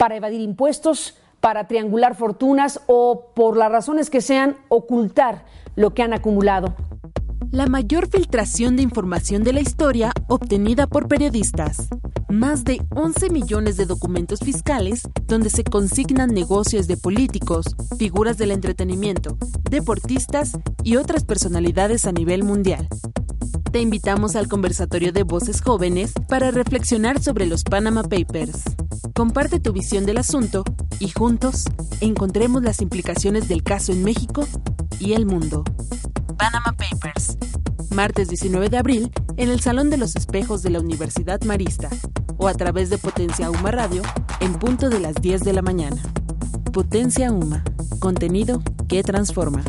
para evadir impuestos, para triangular fortunas o, por las razones que sean, ocultar lo que han acumulado. La mayor filtración de información de la historia obtenida por periodistas. Más de 11 millones de documentos fiscales donde se consignan negocios de políticos, figuras del entretenimiento, deportistas y otras personalidades a nivel mundial. Te invitamos al conversatorio de voces jóvenes para reflexionar sobre los Panama Papers. Comparte tu visión del asunto y juntos encontremos las implicaciones del caso en México y el mundo. Panama Papers. Martes 19 de abril en el Salón de los Espejos de la Universidad Marista o a través de Potencia Uma Radio en punto de las 10 de la mañana. Potencia Uma. Contenido que transforma.